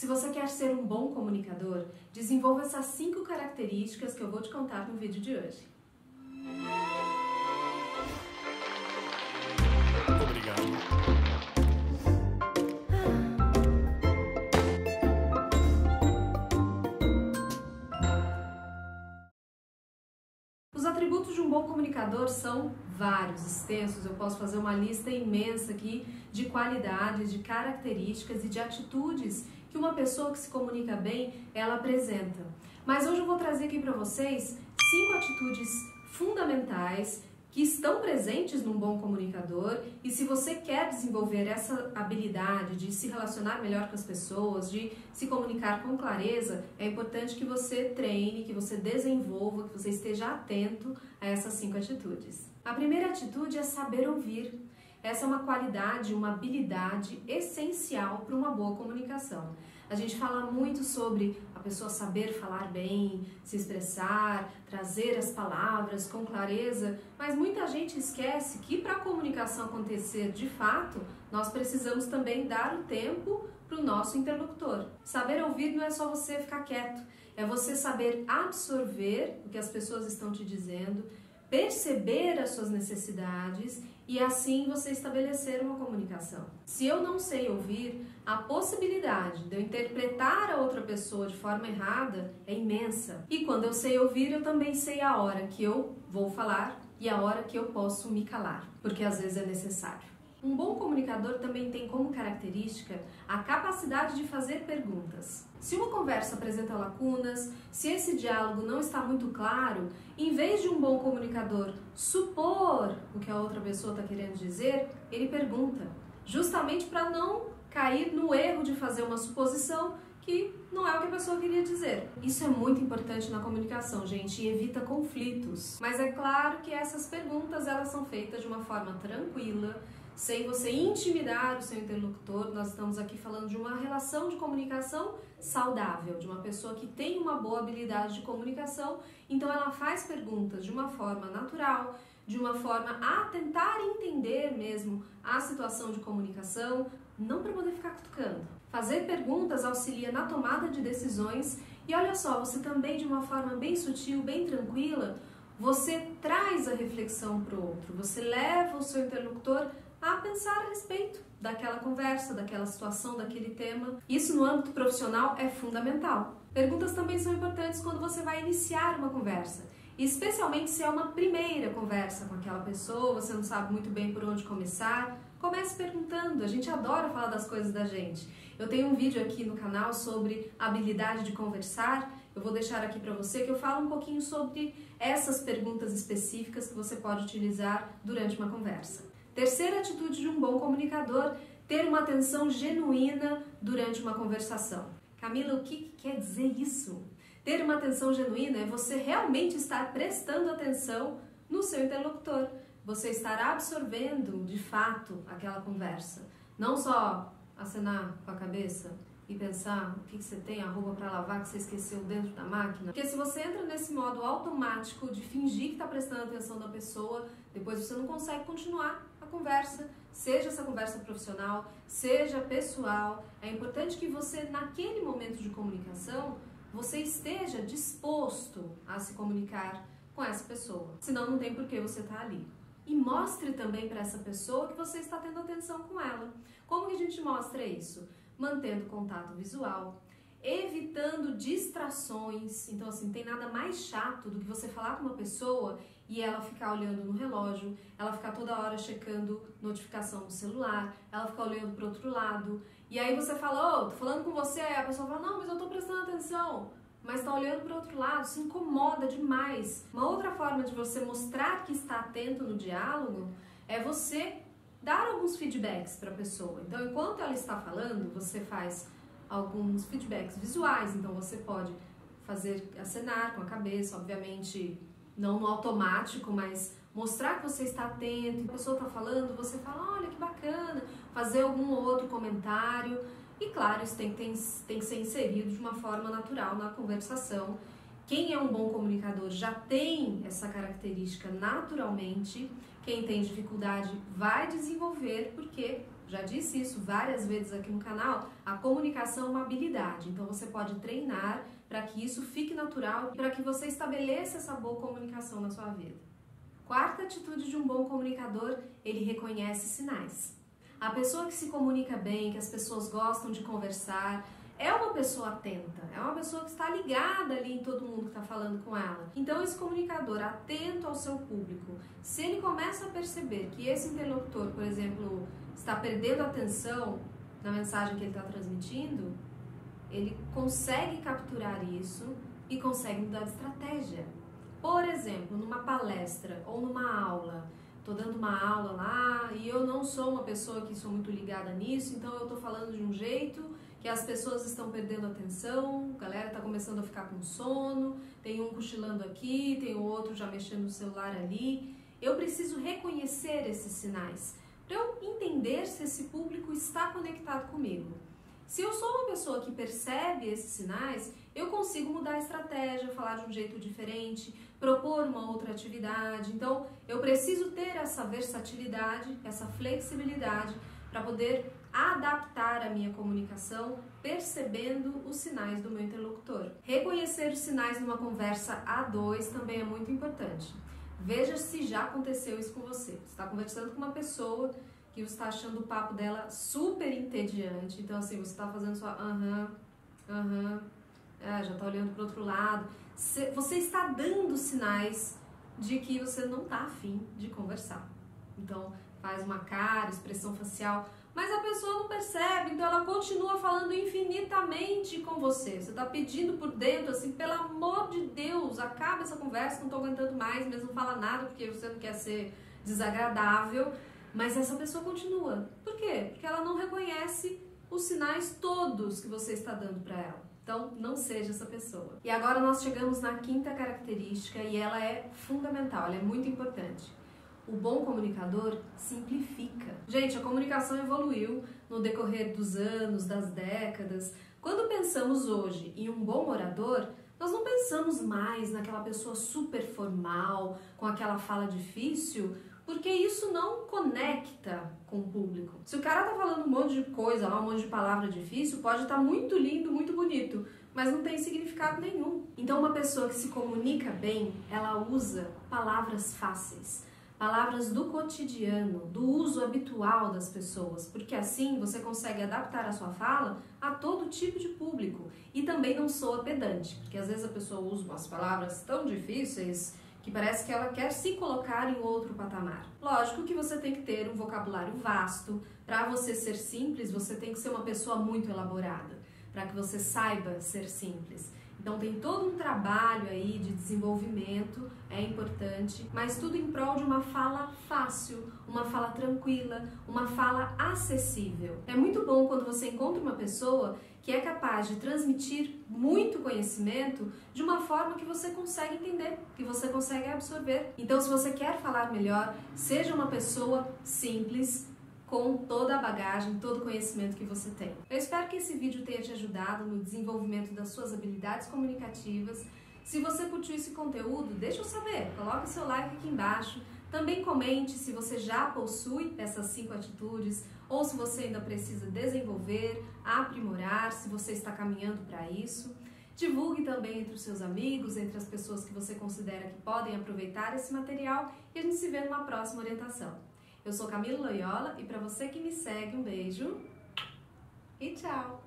Se você quer ser um bom comunicador, desenvolva essas cinco características que eu vou te contar no vídeo de hoje. Obrigado. Os atributos de um bom comunicador são vários, extensos. Eu posso fazer uma lista imensa aqui de qualidades, de características e de atitudes que uma pessoa que se comunica bem, ela apresenta. Mas hoje eu vou trazer aqui para vocês cinco atitudes fundamentais que estão presentes num bom comunicador e se você quer desenvolver essa habilidade de se relacionar melhor com as pessoas, de se comunicar com clareza, é importante que você treine, que você desenvolva, que você esteja atento a essas cinco atitudes. A primeira atitude é saber ouvir. Essa é uma qualidade, uma habilidade essencial para uma boa comunicação. A gente fala muito sobre a pessoa saber falar bem, se expressar, trazer as palavras com clareza, mas muita gente esquece que para a comunicação acontecer de fato, nós precisamos também dar o tempo para o nosso interlocutor. Saber ouvir não é só você ficar quieto, é você saber absorver o que as pessoas estão te dizendo, perceber as suas necessidades e assim você estabelecer uma comunicação. Se eu não sei ouvir, a possibilidade de eu interpretar a outra pessoa de forma errada é imensa. E quando eu sei ouvir, eu também sei a hora que eu vou falar e a hora que eu posso me calar, porque às vezes é necessário. Um bom comunicador também tem como a capacidade de fazer perguntas. Se uma conversa apresenta lacunas, se esse diálogo não está muito claro, em vez de um bom comunicador supor o que a outra pessoa está querendo dizer, ele pergunta, justamente para não cair no erro de fazer uma suposição que não é o que a pessoa queria dizer. Isso é muito importante na comunicação, gente, e evita conflitos. Mas é claro que essas perguntas elas são feitas de uma forma tranquila, sem você intimidar o seu interlocutor. Nós estamos aqui falando de uma relação de comunicação saudável, de uma pessoa que tem uma boa habilidade de comunicação, então ela faz perguntas de uma forma natural, de uma forma a tentar entender mesmo a situação de comunicação, não para poder ficar cutucando. Fazer perguntas auxilia na tomada de decisões e olha só, você também de uma forma bem sutil, bem tranquila, você traz a reflexão para o outro, você leva o seu interlocutor a pensar a respeito daquela conversa, daquela situação, daquele tema. Isso no âmbito profissional é fundamental. Perguntas também são importantes quando você vai iniciar uma conversa, especialmente se é uma primeira conversa com aquela pessoa, você não sabe muito bem por onde começar. Comece perguntando, a gente adora falar das coisas da gente. Eu tenho um vídeo aqui no canal sobre habilidade de conversar. Eu vou deixar aqui para você que eu falo um pouquinho sobre essas perguntas específicas que você pode utilizar durante uma conversa. Terceira atitude de um bom comunicador: ter uma atenção genuína durante uma conversação. Camila, o que quer dizer isso? Ter uma atenção genuína é você realmente estar prestando atenção no seu interlocutor, você estar absorvendo de fato aquela conversa, não só acenar com a cabeça e pensar o que, que você tem, a roupa para lavar que você esqueceu dentro da máquina. Porque se você entra nesse modo automático de fingir que está prestando atenção na pessoa, depois você não consegue continuar conversa, seja essa conversa profissional, seja pessoal. É importante que você, naquele momento de comunicação, você esteja disposto a se comunicar com essa pessoa. Senão não tem por que você estar tá ali e mostre também para essa pessoa que você está tendo atenção com ela. Como que a gente mostra isso? Mantendo contato visual, evitando distrações. Então, assim, tem nada mais chato do que você falar com uma pessoa e ela ficar olhando no relógio, ela ficar toda hora checando notificação no celular, ela ficar olhando para outro lado. E aí você fala, ô, oh, tô falando com você, aí a pessoa fala, não, mas eu tô prestando atenção mas está olhando para outro lado, se incomoda demais. Uma outra forma de você mostrar que está atento no diálogo é você dar alguns feedbacks para a pessoa. Então, enquanto ela está falando, você faz alguns feedbacks visuais, então você pode fazer acenar com a cabeça, obviamente não no automático, mas mostrar que você está atento, a pessoa está falando, você fala, olha que bacana, fazer algum outro comentário. E claro, isso tem, tem, tem que ser inserido de uma forma natural na conversação. Quem é um bom comunicador já tem essa característica naturalmente. Quem tem dificuldade vai desenvolver porque já disse isso várias vezes aqui no canal, a comunicação é uma habilidade. Então você pode treinar para que isso fique natural e para que você estabeleça essa boa comunicação na sua vida. Quarta atitude de um bom comunicador, ele reconhece sinais. A pessoa que se comunica bem, que as pessoas gostam de conversar, é uma pessoa atenta, é uma pessoa que está ligada ali em todo mundo que está falando com ela. Então, esse comunicador atento ao seu público, se ele começa a perceber que esse interlocutor, por exemplo, está perdendo atenção na mensagem que ele está transmitindo, ele consegue capturar isso e consegue mudar de estratégia. Por exemplo, numa palestra ou numa aula, estou dando uma aula lá e eu não sou uma pessoa que sou muito ligada nisso, então eu estou falando de um jeito que as pessoas estão perdendo atenção, a galera está começando a ficar com sono, tem um cochilando aqui, tem o outro já mexendo no celular ali. Eu preciso reconhecer esses sinais para eu entender se esse público está conectado comigo. Se eu sou uma pessoa que percebe esses sinais, eu consigo mudar a estratégia, falar de um jeito diferente, propor uma outra atividade. Então, eu preciso ter essa versatilidade, essa flexibilidade para poder adaptar a minha comunicação percebendo os sinais do meu interlocutor. Reconhecer os sinais numa conversa a dois também é muito importante. Veja se já aconteceu isso com você. Você está conversando com uma pessoa que você está achando o papo dela super entediante. Então, assim, você está fazendo sua aham, aham, é, já está olhando para outro lado. Você está dando sinais de que você não está afim de conversar. Então, faz uma cara, expressão facial, mas a pessoa não percebe, então ela continua falando infinitamente com você. Você está pedindo por dentro, assim, pelo amor de Deus, acaba essa conversa, não estou aguentando mais, mas não fala nada porque você não quer ser desagradável. Mas essa pessoa continua. Por quê? Porque ela não reconhece os sinais todos que você está dando para ela. Então, não seja essa pessoa. E agora nós chegamos na quinta característica e ela é fundamental, ela é muito importante o bom comunicador simplifica. Gente, a comunicação evoluiu no decorrer dos anos, das décadas. Quando pensamos hoje em um bom orador, nós não pensamos mais naquela pessoa super formal, com aquela fala difícil, porque isso não conecta com o público. Se o cara tá falando um monte de coisa, um monte de palavra difícil, pode estar tá muito lindo, muito bonito, mas não tem significado nenhum. Então, uma pessoa que se comunica bem, ela usa palavras fáceis palavras do cotidiano, do uso habitual das pessoas, porque assim você consegue adaptar a sua fala a todo tipo de público e também não soa pedante, porque às vezes a pessoa usa umas palavras tão difíceis que parece que ela quer se colocar em outro patamar. Lógico que você tem que ter um vocabulário vasto, para você ser simples, você tem que ser uma pessoa muito elaborada, para que você saiba ser simples. Então tem todo um trabalho aí de desenvolvimento, é importante, mas tudo em prol de uma fala fácil, uma fala tranquila, uma fala acessível. É muito bom quando você encontra uma pessoa que é capaz de transmitir muito conhecimento de uma forma que você consegue entender, que você consegue absorver. Então, se você quer falar melhor, seja uma pessoa simples, com toda a bagagem, todo o conhecimento que você tem. Eu espero que esse vídeo tenha te ajudado no desenvolvimento das suas habilidades comunicativas. Se você curtiu esse conteúdo, deixa eu saber, coloque seu like aqui embaixo. Também comente se você já possui essas cinco atitudes ou se você ainda precisa desenvolver, aprimorar, se você está caminhando para isso. Divulgue também entre os seus amigos, entre as pessoas que você considera que podem aproveitar esse material e a gente se vê numa próxima orientação. Eu sou Camila Loyola e para você que me segue, um beijo e tchau!